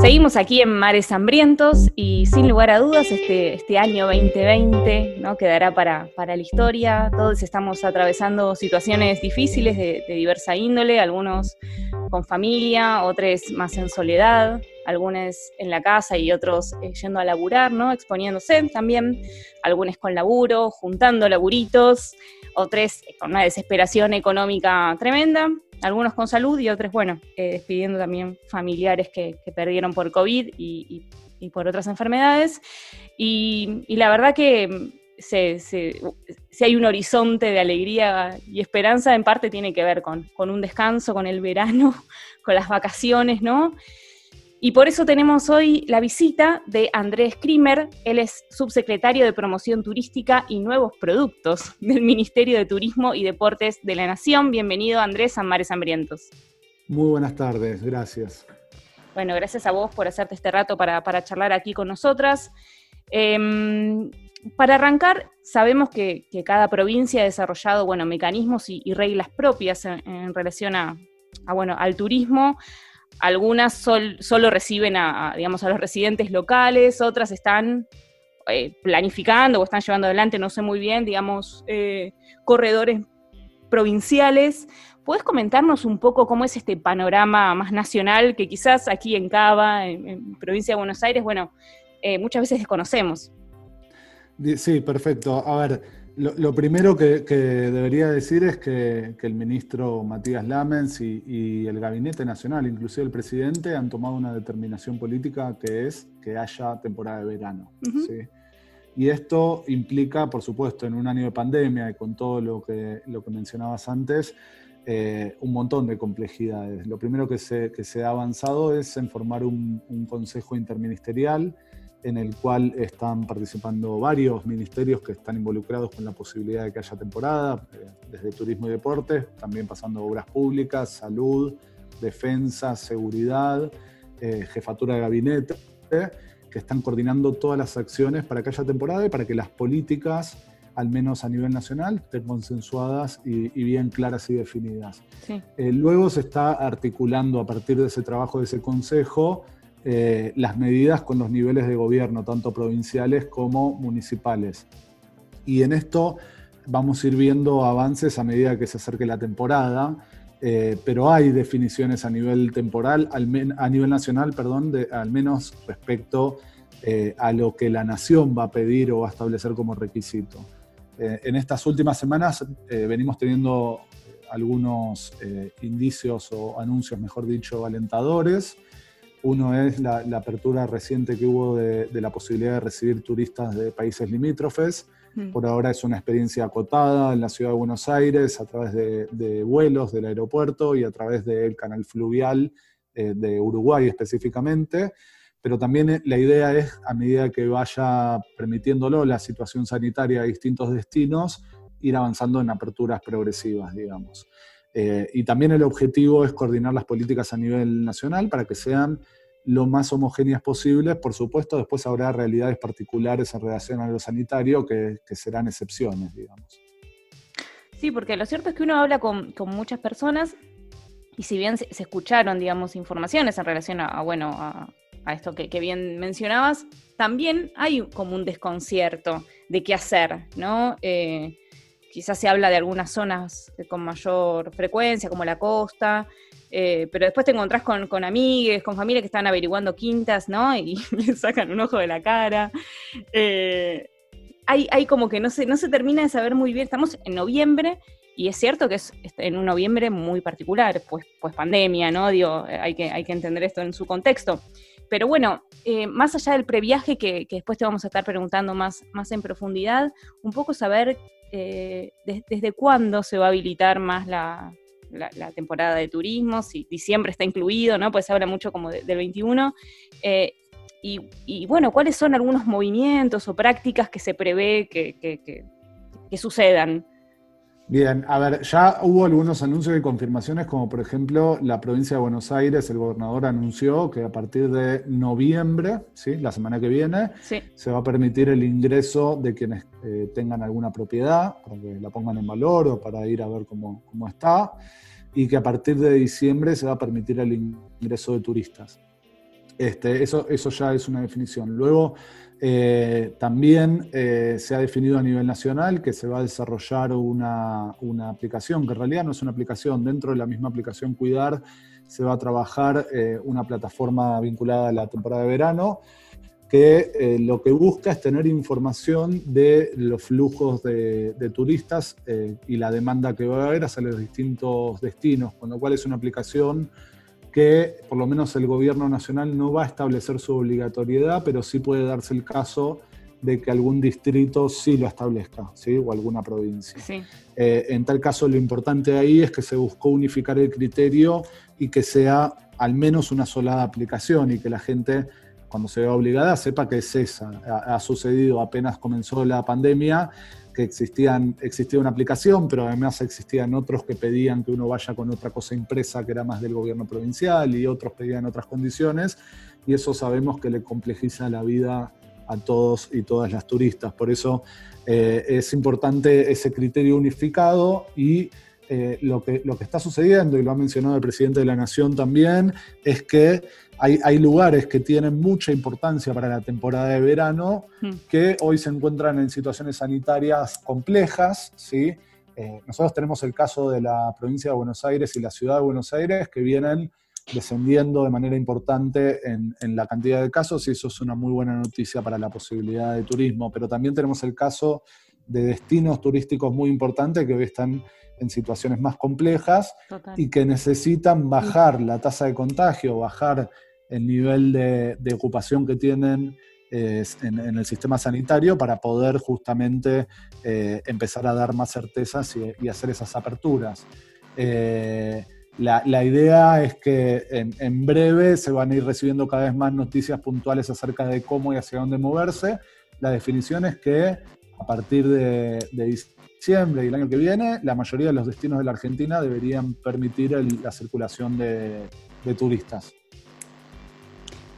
Seguimos aquí en Mares Hambrientos y sin lugar a dudas este, este año 2020 ¿no? quedará para, para la historia. Todos estamos atravesando situaciones difíciles de, diversa índole, algunos con familia, otros más en soledad, algunos en la casa y otros eh, yendo a laburar, ¿no? exponiéndose también, algunos con laburo, juntando laburitos, otros con una desesperación económica tremenda algunos con salud y otros, bueno, eh, despidiendo también familiares que, perdieron por COVID y, por otras enfermedades. Y, la verdad que si hay un horizonte de alegría y esperanza, en parte tiene que ver con, con un descanso, con el verano, con las vacaciones, ¿no? Y por eso tenemos hoy la visita de Andrés Krimer. Él es subsecretario de Promoción Turística y Nuevos Productos del Ministerio de Turismo y Deportes de la Nación. Bienvenido, Andrés, a Mares Hambrientos. Muy buenas tardes, gracias. Bueno, gracias a vos por hacerte este rato para, charlar aquí con nosotras. Em, para arrancar, sabemos que, cada provincia ha desarrollado bueno, mecanismos y, reglas propias en, relación a, bueno, al turismo. Algunas solo reciben a, digamos, a los residentes locales, otras están eh, planificando o están llevando adelante, no sé muy bien, digamos, eh, corredores provinciales. ¿Puedes comentarnos un poco cómo es este panorama más nacional que quizás aquí en Cava, en, provincia de Buenos Aires, bueno, eh, muchas veces desconocemos? Sí, perfecto. A ver, lo, primero que, debería decir es que, el ministro Matías Lamens y, el Gabinete Nacional, inclusive el presidente, han tomado una determinación política que es que haya temporada de verano. Y esto implica, por supuesto, en un año de pandemia y con todo lo que, lo que mencionabas antes, eh, un montón de complejidades. Lo primero que se, ha avanzado es en formar un, un consejo interministerial en el cual están participando varios ministerios que están involucrados con la posibilidad de que haya temporada, eh, desde turismo y deporte, también pasando obras públicas, salud, defensa, seguridad, eh, jefatura de gabinete, que están coordinando todas las acciones para que haya temporada y para que las políticas, al menos a nivel nacional, estén consensuadas y, bien claras y definidas. Eh, luego se está articulando a partir de ese trabajo de ese consejo eh, las medidas con los niveles de gobierno, tanto provinciales como municipales. Y en esto vamos a ir viendo avances a medida que se acerque la temporada, eh, pero hay definiciones a nivel temporal, a nivel nacional, perdón, al menos respecto eh, a lo que la nación va a pedir o va a establecer como requisito. en estas últimas semanas venimos teniendo algunos indicios o anuncios, mejor dicho, alentadores. Uno es la, apertura reciente que hubo de, la posibilidad de recibir turistas de países limítrofes. Mm. Por ahora es una experiencia acotada en la ciudad de Buenos Aires a través de, vuelos del aeropuerto y a través del canal fluvial eh, de Uruguay específicamente. Pero también eh, la idea es, a medida que vaya permitiéndolo la situación sanitaria a distintos destinos, ir avanzando en aperturas progresivas, digamos. Eh, y también el objetivo es coordinar las políticas a nivel nacional para que sean lo más homogéneas posibles. Por supuesto, después habrá realidades particulares en relación a lo sanitario que, serán excepciones, digamos. Sí, porque lo cierto es que uno habla con, muchas personas y si bien se, escucharon, digamos, informaciones en relación a, bueno, a, esto que, bien mencionabas, también hay como un desconcierto de qué hacer, ¿no? Eh, quizás se habla de algunas zonas con mayor frecuencia, como la costa, eh, pero después te encontrás con, con amigues, con familias que están averiguando quintas, ¿no? Y sacan un ojo de la cara. Eh, hay, hay, como que no se, no se termina de saber muy bien, estamos en noviembre y es cierto que es en un noviembre muy particular, pues, pues pandemia, ¿no? Digo, hay que, hay que entender esto en su contexto. Pero bueno, eh, más allá del previaje, que, después te vamos a estar preguntando más, más en profundidad, un poco saber eh, desde cuándo se va a habilitar más la, temporada de turismo, si diciembre está incluido, ¿no? Pues se habla mucho como del 21. Eh, y, bueno, ¿cuáles son algunos movimientos o prácticas que se prevé que sucedan? Bien, a ver, ya hubo algunos anuncios y confirmaciones, como por ejemplo la provincia de Buenos Aires, el gobernador anunció que a partir de noviembre, ¿sí? la semana que viene, se va a permitir el ingreso de quienes eh, tengan alguna propiedad, para que la pongan en valor o para ir a ver cómo, cómo está, y que a partir de diciembre se va a permitir el ingreso de turistas. Este, eso, eso ya es una definición. Luego, eh, también eh, se ha definido a nivel nacional que se va a desarrollar una, aplicación, que en realidad no es una aplicación, dentro de la misma aplicación Cuidar se va a trabajar eh, una plataforma vinculada a la temporada de verano, que lo que busca es tener información de los flujos de, de turistas y la demanda que va a haber hacia los distintos destinos, con lo cual es una aplicación que por lo menos el gobierno nacional no va a establecer su obligatoriedad, pero sí puede darse el caso de que algún distrito sí lo establezca, ¿sí? o alguna provincia. Eh, en tal caso, lo importante ahí es que se buscó unificar el criterio y que sea al menos una sola aplicación y que la gente, cuando se vea obligada, sepa que es esa. ha sucedido apenas comenzó la pandemia que existían, existía una aplicación, pero además existían otros que pedían que uno vaya con otra cosa impresa que era más del gobierno provincial y otros pedían otras condiciones, y eso sabemos que le complejiza la vida a todos y todas las turistas. Por eso eh, es importante ese criterio unificado y eh, lo, que, lo que está sucediendo, y lo ha mencionado el presidente de la Nación también, es que hay, lugares que tienen mucha importancia para la temporada de verano hmm. que hoy se encuentran en situaciones sanitarias complejas, ¿sí? Eh, nosotros tenemos el caso de la provincia de Buenos Aires y la ciudad de Buenos Aires que vienen descendiendo de manera importante en, la cantidad de casos y eso es una muy buena noticia para la posibilidad de turismo. Pero también tenemos el caso de destinos turísticos muy importantes que hoy están en situaciones más complejas y que necesitan bajar la tasa de contagio, bajar el nivel de, ocupación que tienen en, el sistema sanitario para poder justamente eh, empezar a dar más certezas y, hacer esas aperturas. Eh, la, idea es que en, breve se van a ir recibiendo cada vez más noticias puntuales acerca de cómo y hacia dónde moverse. La definición es que a partir de, diciembre y el año que viene, la mayoría de los destinos de la Argentina deberían permitir la circulación de turistas.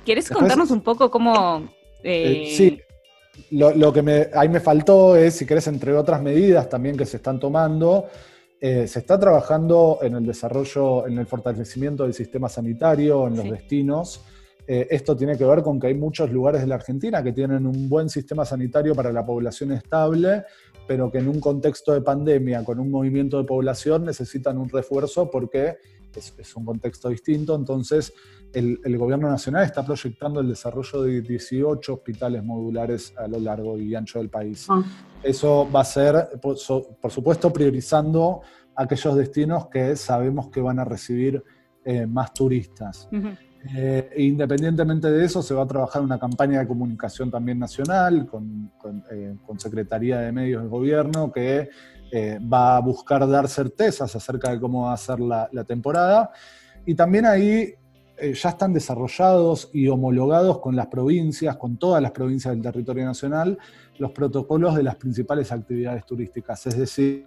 ¿Quieres contarnos un poco cómo... Eh, eh, sí, lo, que me, ahí me faltó es, si querés, entre otras medidas también que se están tomando, eh, se está trabajando en el desarrollo, en el fortalecimiento del sistema sanitario, en los destinos. esto tiene que ver con que hay muchos lugares de la Argentina que tienen un buen sistema sanitario para la población estable, pero que en un contexto de pandemia, con un movimiento de población, necesitan un refuerzo porque es, un contexto distinto. Entonces, el, gobierno nacional está proyectando el desarrollo de 18 hospitales modulares a lo largo y ancho del país. Ah. Eso va a ser, por, supuesto, priorizando aquellos destinos que sabemos que van a recibir eh, más turistas. Eh, independientemente de eso, se va a trabajar una campaña de comunicación también nacional con, eh, Secretaría de Medios del Gobierno que eh, va a buscar dar certezas acerca de cómo va a ser la, temporada. Y también ahí ya están desarrollados y homologados con las provincias, con todas las provincias del territorio nacional, los protocolos de las principales actividades turísticas. Es decir,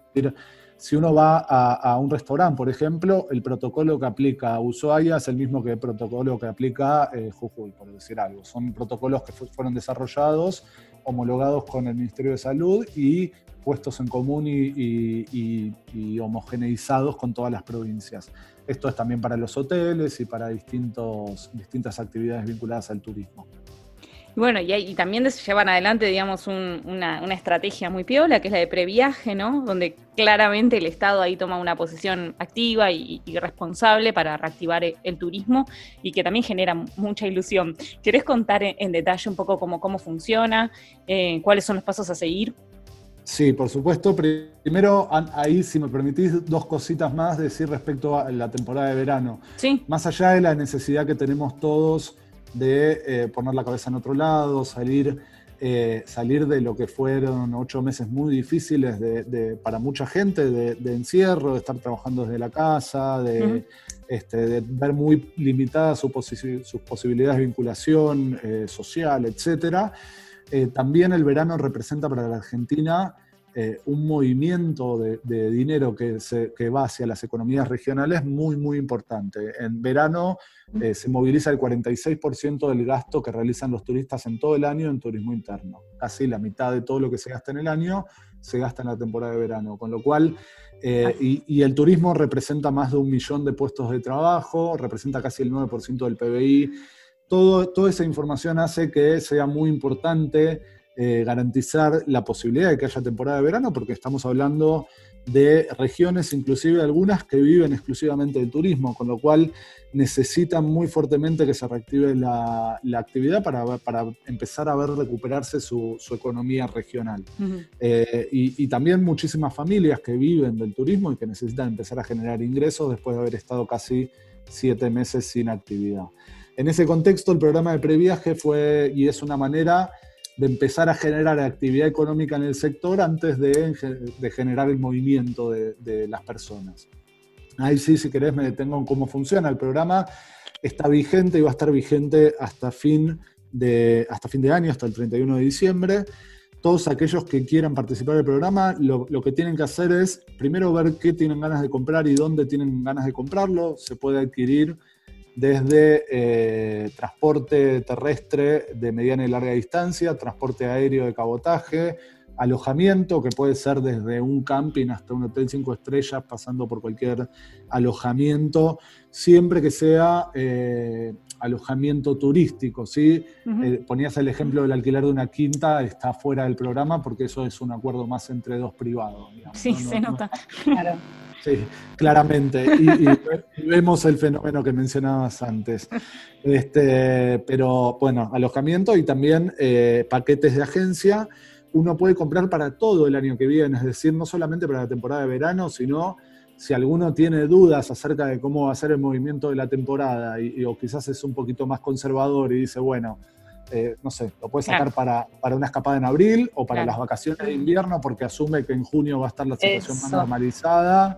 si uno va a, un restaurante, por ejemplo, el protocolo que aplica Ushuaia es el mismo que el protocolo que aplica eh, Jujuy, por decir algo. Son protocolos que fueron desarrollados, homologados con el Ministerio de Salud y puestos en común y, homogeneizados con todas las provincias. Esto es también para los hoteles y para distintas actividades vinculadas al turismo. Bueno, y, también se llevan adelante, digamos, una, estrategia muy piola, que es la de previaje, ¿no? Donde claramente el Estado ahí toma una posición activa y, responsable para reactivar el, turismo y que también genera mucha ilusión. ¿Querés contar en, detalle un poco cómo, cómo funciona, eh, cuáles son los pasos a seguir? Sí, por supuesto. Primero, ahí, si me permitís, dos cositas más decir respecto a la temporada de verano. Sí. Más allá de la necesidad que tenemos todos de eh, poner la cabeza en otro lado, salir, eh, salir de lo que fueron ocho meses muy difíciles de, para mucha gente, de, encierro, de estar trabajando desde la casa, de, este, ver muy limitadas sus posibilidades de vinculación eh, social. Eh, también el verano representa para la Argentina eh, un movimiento de, dinero que, se, va hacia las economías regionales muy, muy importante. En verano eh, se moviliza el 46% del gasto que realizan los turistas en todo el año en turismo interno. Casi la mitad de todo lo que se gasta en el año se gasta en la temporada de verano, con lo cual, y, y, el turismo representa más de un millón de puestos de trabajo, representa casi el 9% del PBI, todo, toda esa información hace que sea muy importante eh, garantizar la posibilidad de que haya temporada de verano, porque estamos hablando de regiones, inclusive algunas que viven exclusivamente del turismo, con lo cual necesitan muy fuertemente que se reactive la, actividad para, para, empezar a ver recuperarse su, economía regional. Eh, y, también muchísimas familias que viven del turismo y que necesitan empezar a generar ingresos después de haber estado casi siete meses sin actividad. En ese contexto, el programa de previaje fue y es una manera de empezar a generar actividad económica en el sector antes de, generar el movimiento de, las personas. Ahí sí, si querés, me detengo en cómo funciona. El programa está vigente y va a estar vigente hasta fin de, hasta fin de año, hasta el 31 de diciembre. Todos aquellos que quieran participar del programa, lo, lo, que tienen que hacer es primero ver qué tienen ganas de comprar y dónde tienen ganas de comprarlo. Se puede adquirir desde eh, transporte terrestre de mediana y larga distancia, transporte aéreo de cabotaje, alojamiento, que puede ser desde un camping hasta un hotel cinco estrellas, pasando por cualquier alojamiento, siempre que sea eh, alojamiento turístico. ¿sí? Eh, ponías el ejemplo del alquiler de una quinta, está fuera del programa porque eso es un acuerdo más entre dos privados. sí, se nota. Claro. Sí, claramente. Y, vemos el fenómeno que mencionabas antes. Este, pero bueno, alojamiento y también eh, paquetes de agencia. Uno puede comprar para todo el año que viene, es decir, no solamente para la temporada de verano, sino si alguno tiene dudas acerca de cómo va a ser el movimiento de la temporada y, o quizás es un poquito más conservador y dice, bueno, eh, no sé, lo puede sacar para, una escapada en abril o para las vacaciones de invierno porque asume que en junio va a estar la situación más normalizada.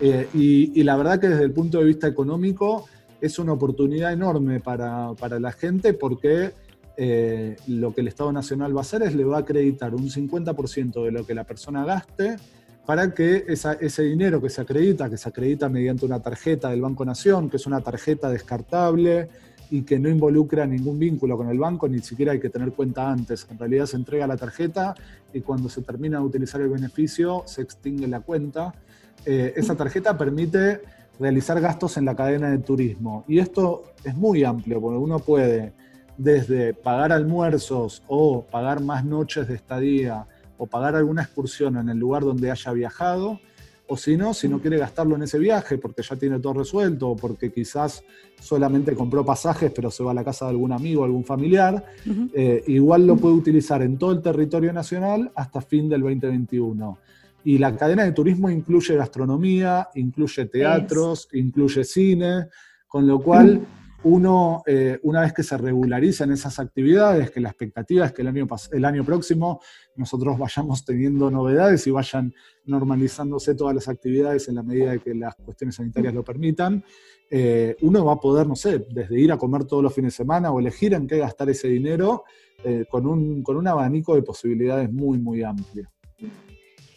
Eh, y, la verdad que desde el punto de vista económico es una oportunidad enorme para, la gente porque eh, lo que el Estado Nacional va a hacer es le va a acreditar un 50% de lo que la persona gaste para que ese dinero que se acredita, que se acredita mediante una tarjeta del Banco Nación, que es una tarjeta descartable, y que no involucra ningún vínculo con el banco, ni siquiera hay que tener cuenta antes. En realidad se entrega la tarjeta y cuando se termina de utilizar el beneficio se extingue la cuenta. Eh, esa tarjeta permite realizar gastos en la cadena de turismo. Y esto es muy amplio, porque uno puede desde pagar almuerzos o pagar más noches de estadía o pagar alguna excursión en el lugar donde haya viajado, o si no, si no quiere gastarlo en ese viaje porque ya tiene todo resuelto o porque quizás solamente compró pasajes pero se va a la casa de algún amigo, algún familiar, eh, igual lo puede utilizar en todo el territorio nacional hasta fin del 2021. Y la cadena de turismo incluye gastronomía, incluye teatros, incluye cine, con lo cual uno, eh, una vez que se regularizan esas actividades, que la expectativa es que el año, el año próximo nosotros vayamos teniendo novedades y vayan normalizándose todas las actividades en la medida de que las cuestiones sanitarias lo permitan, eh, uno va a poder, no sé, desde ir a comer todos los fines de semana o elegir en qué gastar ese dinero eh, con, un, con un abanico de posibilidades muy, muy amplio.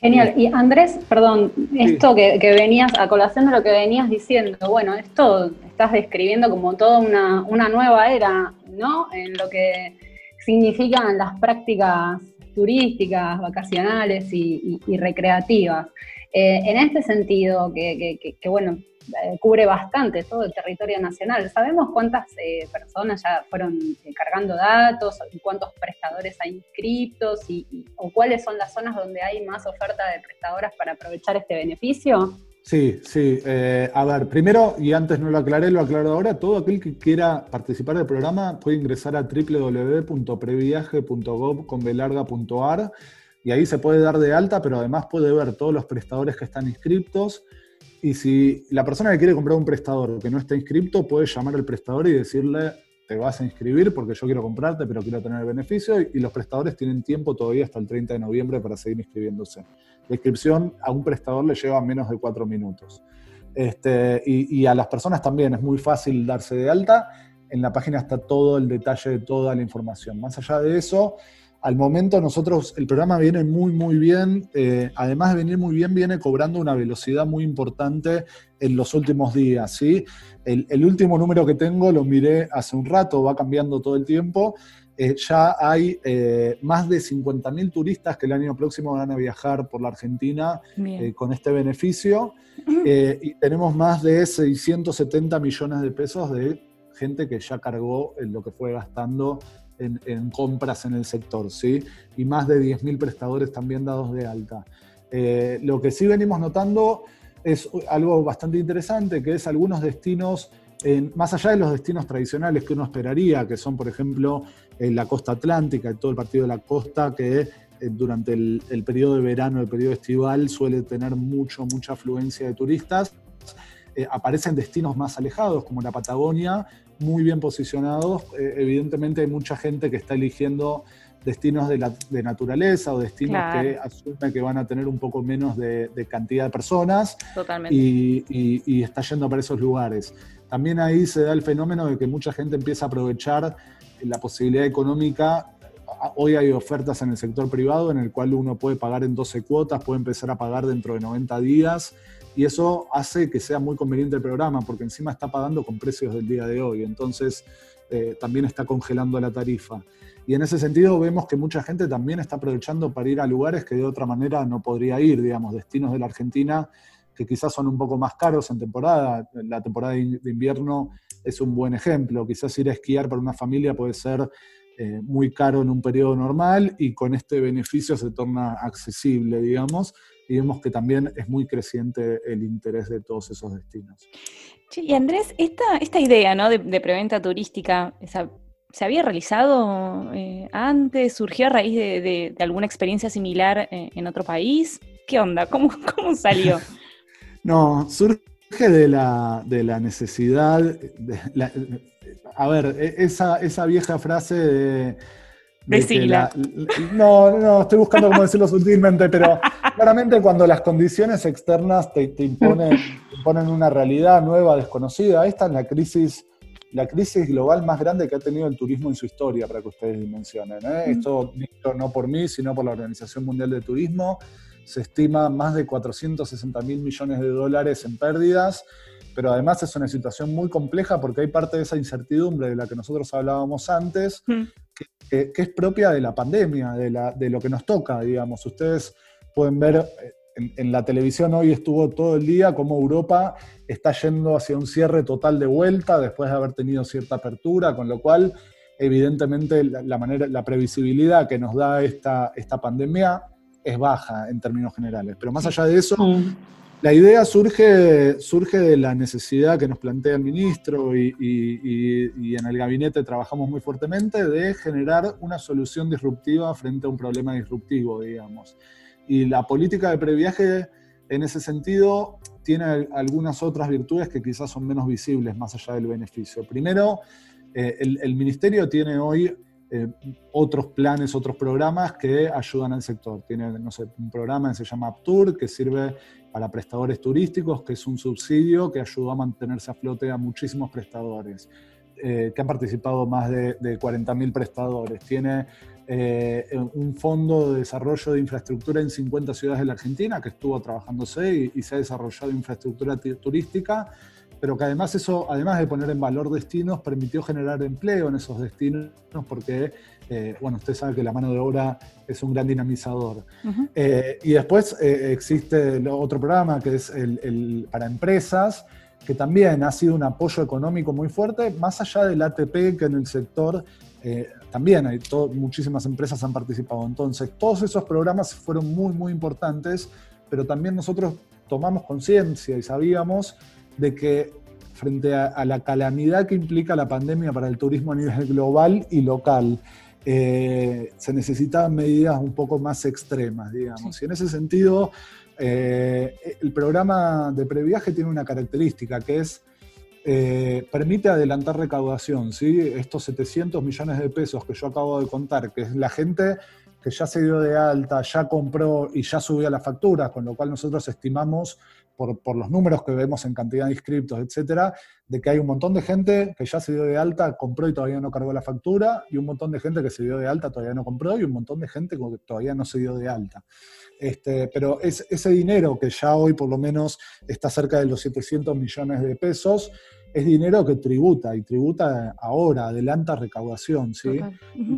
Genial. Y Andrés, perdón, esto que, venías, a colación de lo que venías diciendo, bueno, esto estás describiendo como toda una, nueva era, ¿no? En lo que significan las prácticas turísticas, vacacionales y, recreativas. Eh, en este sentido, que, que, bueno, eh, cubre bastante todo el territorio nacional. ¿Sabemos cuántas eh, personas ya fueron eh, cargando datos, cuántos prestadores hay inscritos y, o cuáles son las zonas donde hay más oferta de prestadoras para aprovechar este beneficio? Sí, sí. a ver, primero, y antes no lo aclaré, lo aclaro ahora, todo aquel que quiera participar del programa puede ingresar a www.previaje.gov.ar y ahí se puede dar de alta, pero además puede ver todos los prestadores que están inscritos y si la persona que quiere comprar un prestador que no está inscrito, puede llamar al prestador y decirle, te vas a inscribir porque yo quiero comprarte, pero quiero tener el beneficio. Y los prestadores tienen tiempo todavía hasta el 30 de noviembre para seguir inscribiéndose. La inscripción a un prestador le lleva menos de cuatro minutos. Este, y, y a las personas también es muy fácil darse de alta. En la página está todo el detalle de toda la información. Más allá de eso, al momento nosotros, el programa viene muy, muy bien. Eh, además de venir muy bien, viene cobrando una velocidad muy importante en los últimos días. ¿sí? El, último número que tengo lo miré hace un rato, va cambiando todo el tiempo. Eh, ya hay eh, más de 50.000 turistas que el año próximo van a viajar por la Argentina con este beneficio. y tenemos más de 670 millones de pesos de gente que ya cargó en lo que fue gastando en, compras en el sector, ¿sí? Y más de 10.000 prestadores también dados de alta. Eh, lo que sí venimos notando es algo bastante interesante, que es algunos destinos, más allá de los destinos tradicionales que uno esperaría, que son, por ejemplo, la costa atlántica todo el partido de la costa, que eh, durante el, el, periodo de verano, el periodo estival, suele tener mucho, mucha afluencia de turistas. Eh, aparecen destinos más alejados, como la Patagonia, muy bien posicionados. Eh, evidentemente hay mucha gente que está eligiendo destinos de, la, de naturaleza o destinos que asume que van a tener un poco menos de, cantidad de personas Totalmente. Y, y, está yendo para esos lugares. También ahí se da el fenómeno de que mucha gente empieza a aprovechar la posibilidad económica. Hoy hay ofertas en el sector privado en el cual uno puede pagar en 12 cuotas, puede empezar a pagar dentro de 90 días y eso hace que sea muy conveniente el programa porque encima está pagando con precios del día de hoy. Entonces eh, también está congelando la tarifa. Y en ese sentido vemos que mucha gente también está aprovechando para ir a lugares que de otra manera no podría ir, digamos, destinos de la Argentina que quizás son un poco más caros en temporada. La temporada de invierno es un buen ejemplo. Quizás ir a esquiar para una familia puede ser eh, muy caro en un periodo normal y con este beneficio se torna accesible, digamos. Y vemos que también es muy creciente el interés de todos esos destinos. y Andrés, esta, esta idea ¿no? de, preventa turística, ¿Se había realizado eh, antes? ¿Surgió a raíz de, alguna experiencia similar eh, en otro país? ¿Qué onda? ¿Cómo, cómo salió? no, surge de la, necesidad. a ver, e, esa, esa vieja frase de. De no, no, estoy buscando cómo decirlo sutilmente, pero claramente cuando las condiciones externas te, te imponen, imponen una realidad nueva, desconocida, esta es la crisis la crisis global más grande que ha tenido el turismo en su historia, para que ustedes dimensionen. ¿eh? Esto no por mí, sino por la Organización Mundial de Turismo. Se estima más de 460 mil millones de dólares en pérdidas, pero además es una situación muy compleja porque hay parte de esa incertidumbre de la que nosotros hablábamos antes, que, es propia de la pandemia, de, la, de lo que nos toca, digamos. Ustedes pueden ver eh, en, la televisión hoy estuvo todo el día como Europa está yendo hacia un cierre total de vuelta después de haber tenido cierta apertura, con lo cual evidentemente la, manera, la previsibilidad que nos da esta, esta pandemia es baja en términos generales. Pero más allá de eso, mm. La idea surge, surge de la necesidad que nos plantea el ministro y, en el gabinete trabajamos muy fuertemente de generar una solución disruptiva frente a un problema disruptivo, digamos. Y la política de previaje, en ese sentido, tiene algunas otras virtudes que quizás son menos visibles más allá del beneficio. Primero, eh, el, ministerio tiene hoy eh, otros planes, otros programas que ayudan al sector. Tiene, no sé, un programa que se llama Aptur, que sirve para prestadores turísticos, que es un subsidio que ayuda a mantenerse a flote a muchísimos prestadores. Eh, que han participado más de, de 40.000 prestadores. Tiene eh, un fondo de desarrollo de infraestructura en 50 ciudades de la Argentina que estuvo trabajándose y, se ha desarrollado infraestructura turística, pero que además eso, además de poner en valor destinos, permitió generar empleo en esos destinos porque, eh, bueno, usted sabe que la mano de obra es un gran dinamizador. Eh, y después existe otro programa que es el, para empresas, que también ha sido un apoyo económico muy fuerte, más allá del ATP que en el sector también hay muchísimas empresas han participado. Entonces, todos esos programas fueron muy, muy importantes, pero también nosotros tomamos conciencia y sabíamos de que frente a, la calamidad que implica la pandemia para el turismo a nivel global y local, eh, se necesitaban medidas un poco más extremas, digamos. Y en ese sentido, eh, el programa de previaje tiene una característica que es eh, permite adelantar recaudación, ¿sí? Estos 700 millones de pesos que yo acabo de contar, que es la gente que ya se dio de alta, ya compró y ya subió las facturas, con lo cual nosotros estimamos, por, los números que vemos en cantidad de inscriptos, etcétera, de que hay un montón de gente que ya se dio de alta, compró y todavía no cargó la factura, y un montón de gente que se dio de alta, todavía no compró, y un montón de gente que todavía no se dio de alta. Este, pero es, ese dinero que ya hoy por lo menos está cerca de los 700 millones de pesos, es dinero que tributa y tributa ahora, adelanta recaudación. ¿sí?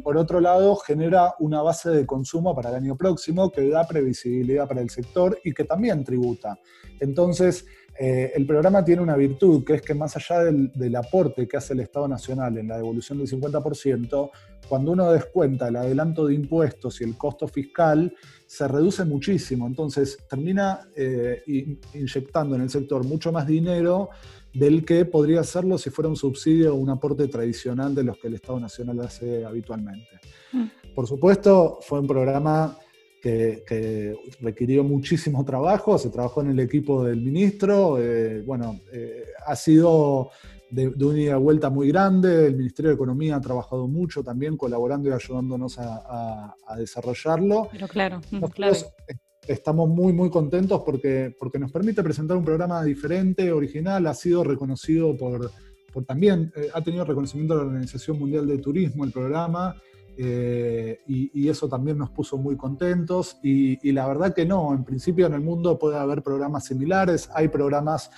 Por otro lado, genera una base de consumo para el año próximo que da previsibilidad para el sector y que también tributa. Entonces, eh, el programa tiene una virtud, que es que más allá del, aporte que hace el Estado Nacional en la devolución del 50%, cuando uno descuenta el adelanto de impuestos y el costo fiscal, se reduce muchísimo. Entonces termina eh, inyectando en el sector mucho más dinero del que podría hacerlo si fuera un subsidio o un aporte tradicional de los que el Estado Nacional hace habitualmente. Mm. Por supuesto, fue un programa que, requirió muchísimo trabajo, se trabajó en el equipo del ministro, eh, bueno, eh, ha sido de, una ida vuelta muy grande, el Ministerio de Economía ha trabajado mucho también colaborando y ayudándonos a, desarrollarlo. Pero claro, claro. Estamos muy, muy contentos porque, porque nos permite presentar un programa diferente, original, ha sido reconocido por, por también, eh, ha tenido reconocimiento de la Organización Mundial de Turismo el programa, eh, y, eso también nos puso muy contentos. Y, la verdad que no, en principio en el mundo puede haber programas similares, hay programas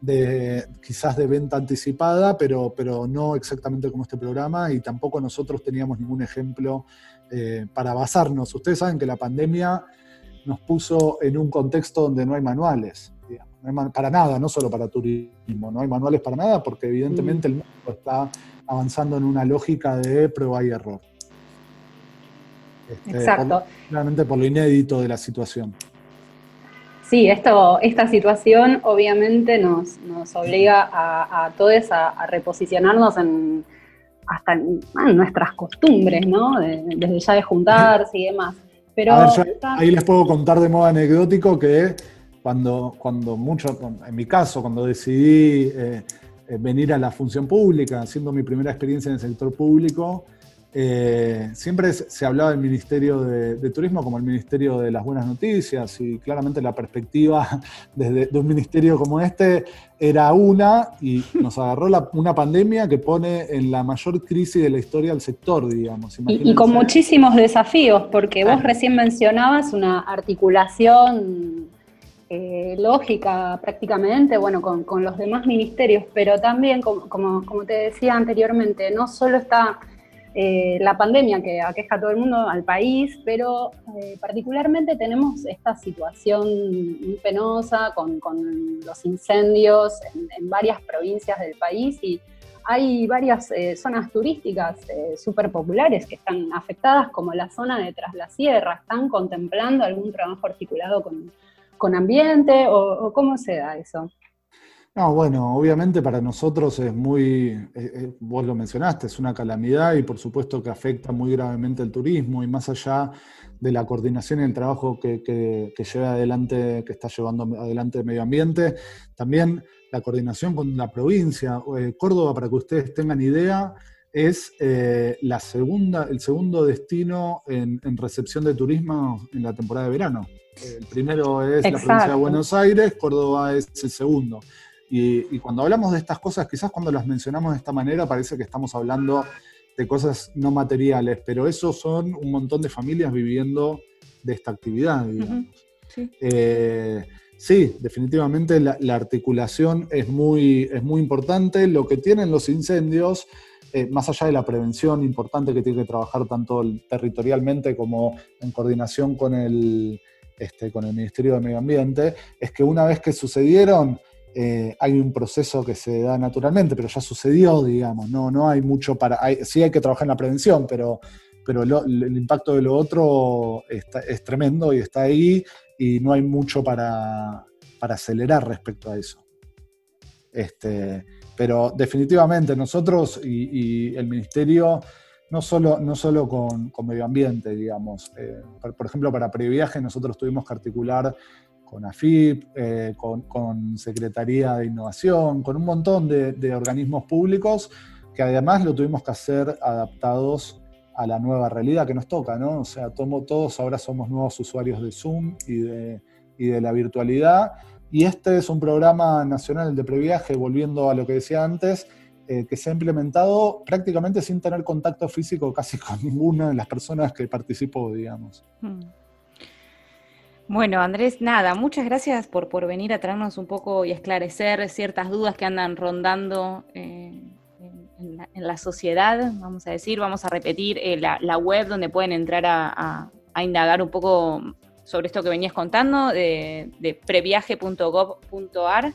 de quizás de venta anticipada, pero, pero no exactamente como este programa y tampoco nosotros teníamos ningún ejemplo eh, para basarnos. Ustedes saben que la pandemia nos puso en un contexto donde no hay manuales. para nada, no solo para turismo, no hay manuales para nada porque evidentemente mm. el mundo está avanzando en una lógica de prueba y error. Este, Exacto. claramente por lo inédito de la situación. Sí, esto, esta situación obviamente nos, nos obliga a, todos a, reposicionarnos en, hasta en, nuestras costumbres, ¿no? desde ya de juntarse y demás. Pero ahí les puedo contar de modo anecdótico que cuando, cuando mucho, en mi caso, cuando decidí eh, eh, venir a la función pública, haciendo mi primera experiencia en el sector público, eh, siempre se hablaba del Ministerio de, Turismo como el Ministerio de las Buenas Noticias y claramente la perspectiva desde, de un ministerio como este era una y nos agarró una pandemia que pone en la mayor crisis de la historia del sector, digamos. Y, con muchísimos desafíos, porque vos recién mencionabas una articulación eh, lógica prácticamente, bueno, con, los demás ministerios, pero también, como, como te decía anteriormente, no solo está eh, la pandemia que aqueja a todo el mundo, al país, pero eh, particularmente tenemos esta situación muy penosa con, los incendios en, varias provincias del país y hay varias eh, zonas turísticas súper populares que están afectadas, como la zona de Tras la Sierra. ¿Están contemplando algún trabajo articulado con, ambiente o cómo se da eso? No, bueno, obviamente para nosotros es muy, eh, eh, vos lo mencionaste, es una calamidad y por supuesto que afecta muy gravemente el turismo y más allá de la coordinación y el trabajo que, lleva adelante, que está llevando adelante el medio ambiente, también la coordinación con la provincia. Eh, Córdoba, para que ustedes tengan idea, es la segunda, el segundo destino en, recepción de turismo en la temporada de verano. El primero es la provincia de Buenos Aires, Córdoba es el segundo. Y, cuando hablamos de estas cosas, quizás cuando las mencionamos de esta manera parece que estamos hablando de cosas no materiales, pero eso son un montón de familias viviendo de esta actividad, digamos. Eh, sí. definitivamente la, articulación es muy, es muy importante. Lo que tienen los incendios, eh, más allá de la prevención importante que tiene que trabajar tanto territorialmente como en coordinación con el, este, con el Ministerio de Medio Ambiente, es que una vez que sucedieron, eh, hay un proceso que se da naturalmente, pero ya sucedió, digamos, no, no hay mucho para... sí hay que trabajar en la prevención, pero, pero el impacto de lo otro es tremendo y está ahí y no hay mucho para, acelerar respecto a eso. Este, pero definitivamente nosotros y, el Ministerio, no solo, no solo con, medio ambiente, digamos, eh, por, ejemplo, para previaje nosotros tuvimos que articular con AFIP, eh, con, Secretaría de Innovación, con un montón de, organismos públicos que además lo tuvimos que hacer adaptados a la nueva realidad que nos toca, ¿no? O sea, todos ahora somos nuevos usuarios de Zoom y de, la virtualidad. Y este es un programa nacional de previaje, volviendo a lo que decía antes, eh, que se ha implementado prácticamente sin tener contacto físico casi con ninguna de las personas que participó, digamos. Hmm. Bueno, Andrés, nada, muchas gracias por, por venir a traernos un poco y esclarecer ciertas dudas que andan rondando eh, en, la, sociedad, vamos a decir, vamos a repetir eh, la, web donde pueden entrar a, indagar un poco sobre esto que venías contando, de, previaje.gov.ar.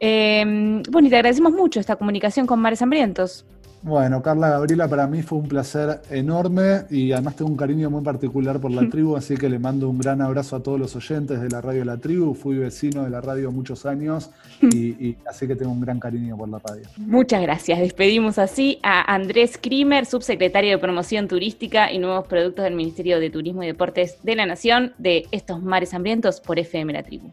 Eh, bueno, y te agradecemos mucho esta comunicación con Mares Hambrientos. Bueno, Carla Gabriela, para mí fue un placer enorme y además tengo un cariño muy particular por la tribu, así que le mando un gran abrazo a todos los oyentes de la radio La Tribu. Fui vecino de la radio muchos años y, así que tengo un gran cariño por la radio. Muchas gracias. Despedimos así a Andrés Krimer, subsecretario de Promoción Turística y Nuevos Productos del Ministerio de Turismo y Deportes de la Nación, de estos mares hambrientos por FM La Tribu.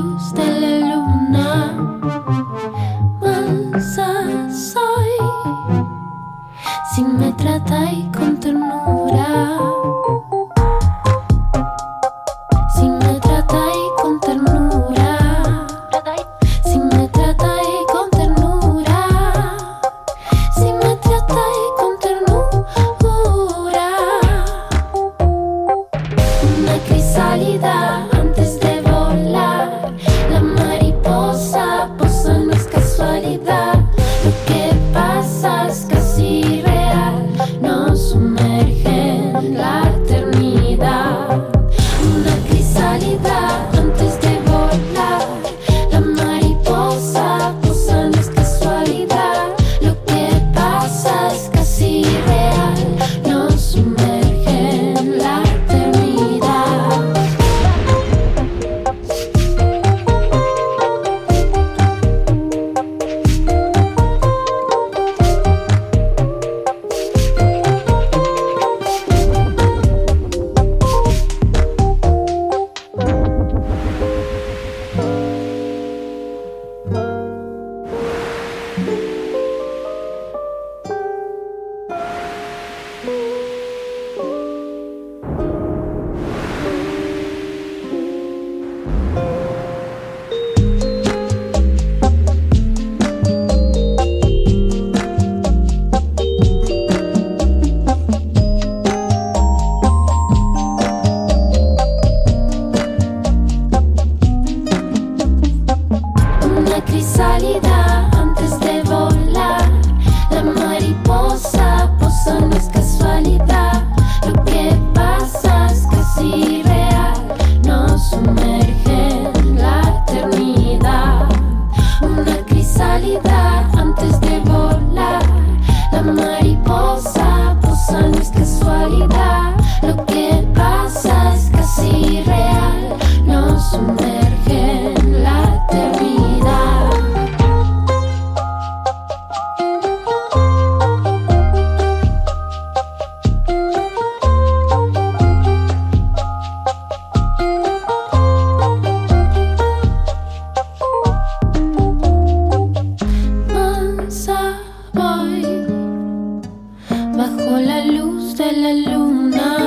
Bajo la luz de la luna.